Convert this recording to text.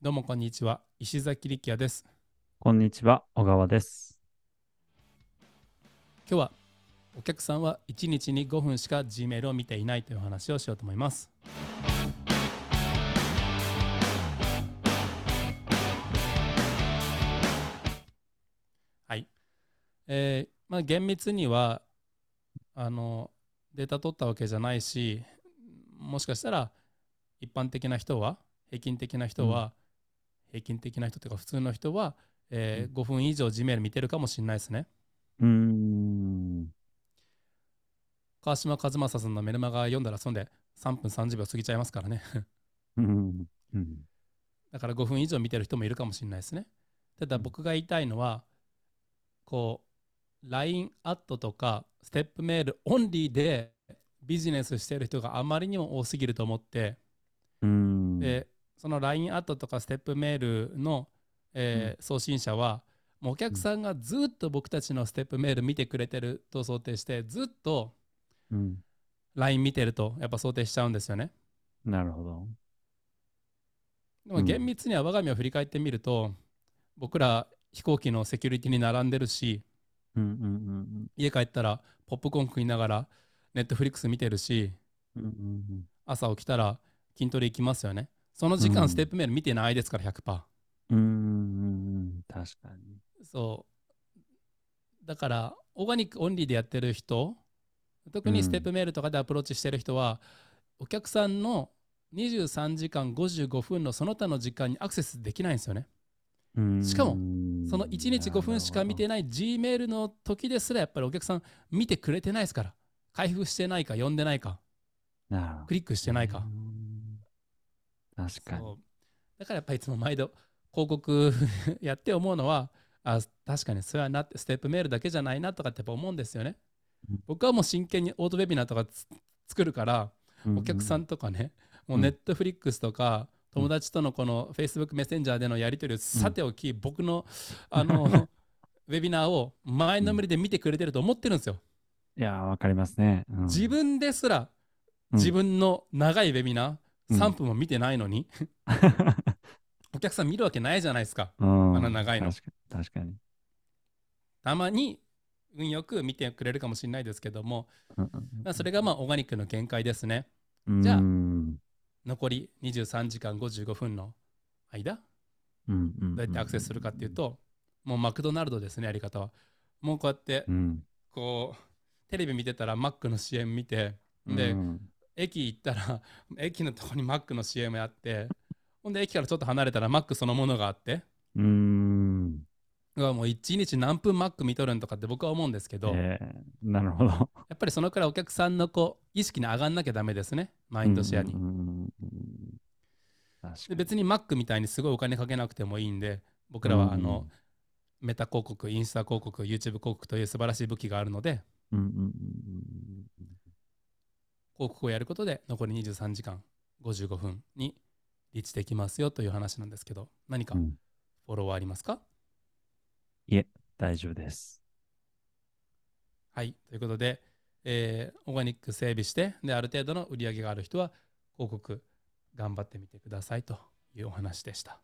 どうもこんにちは。石崎力也です。こんにちは、小川です。今日はお客さんは1日に5分しか Gmail を見ていないという話をしようと思います。はい。えーまあ厳密にはあのデータ取ったわけじゃないし、もしかしたら一般的な人は平均的な人は、平均的な人というか普通の人は、えー5分以上 Gmail 見てるかもしれないですね。うーん。川島和正さんのメルマガ読んだらそんで3分30秒過ぎちゃいますからね。うん。うん。だから5分以上見てる人もいるかもしれないですね。ただ僕が言いたいのは、こう、LINE アットとかステップメールオンリーでビジネスしてる人があまりにも多すぎると思って、うん。で、その LINE アットとかステップメールの、えー送信者は、もうお客さんがずっと僕たちのステップメール見てくれてると想定して、ずっとうん。LINE 見てるとやっぱ想定しちゃうんですよね。なるほど。でも厳密には我が身を振り返ってみると、僕ら飛行機のセキュリティに並んでるし、うんうんうん家帰ったらポップコーン食いながら Netflix 見てるし、うん。うんうん朝起きたら筋トレ行きますよね。その時間うんステップメール見てないですから100%。うん。確かに。そう。だから、オーガニックオンリーでやってる人、特にステップメールとかでアプローチしてる人は、お客さんの23時間55分のその他の時間にアクセスできないんですよね。うんしかもその1日5分しか見てなない Gmail の時ですらやっぱりお客さん見てくれてないですから。開封してないか、読んでないか、クリックしてないか。うん確かに。だからやっぱりいつも毎度広告 やって思うのは、あ確かにそれはなってステップメールだけじゃないなとかってやっぱ思うんですよねうん。僕はもう真剣にオートウェビナーとかつ作るから、お客さんとかね、もうネットフリックスとか、友達とのこの Facebook メッセンジャーでのやり取りをさておき、僕のあの ウェビナーを前のめりで見てくれてると思ってるんですよ。いやー、わかりますね。うん自分ですらうん自分の長いウェビナーうん3分も見てないのに、お客さん見るわけないじゃないですか。うんあの長いの確かに。確かに。たまに運よく見てくれるかもしれないですけども、まあそれがまあオーガニックの限界ですね。うんじゃあうん残り23時間55分の間、どうやってアクセスするかっていうと、もうマクドナルドですね、やり方は。もうこうやってう、ん。こう、テレビ見てたらマックの CM 見て、で、うん駅行ったら、駅のとこにマックの CM やって、ほんで駅からちょっと離れたらマックそのものがあって、うーん。うわもう1日何分マック見とるんとかって僕は思うんですけど、えーなるほど。やっぱりそのくらいお客さんのこう意識に上がんなきゃダメですね、マインドシェアに。で別にマックみたいにすごいお金かけなくてもいいんで、僕らはあうん。の、メタ広告、インスタ広告、YouTube 広告という素晴らしい武器があるので、うんうんうんうん広告をやることで残り23時間55分にリーチできますよという話なんですけど、何かフォロワーありますか、大丈夫です。はい。ということで、えーオーガニック整備して、で、ある程度の売り上げがある人は広告頑張ってみてくださいというお話でした。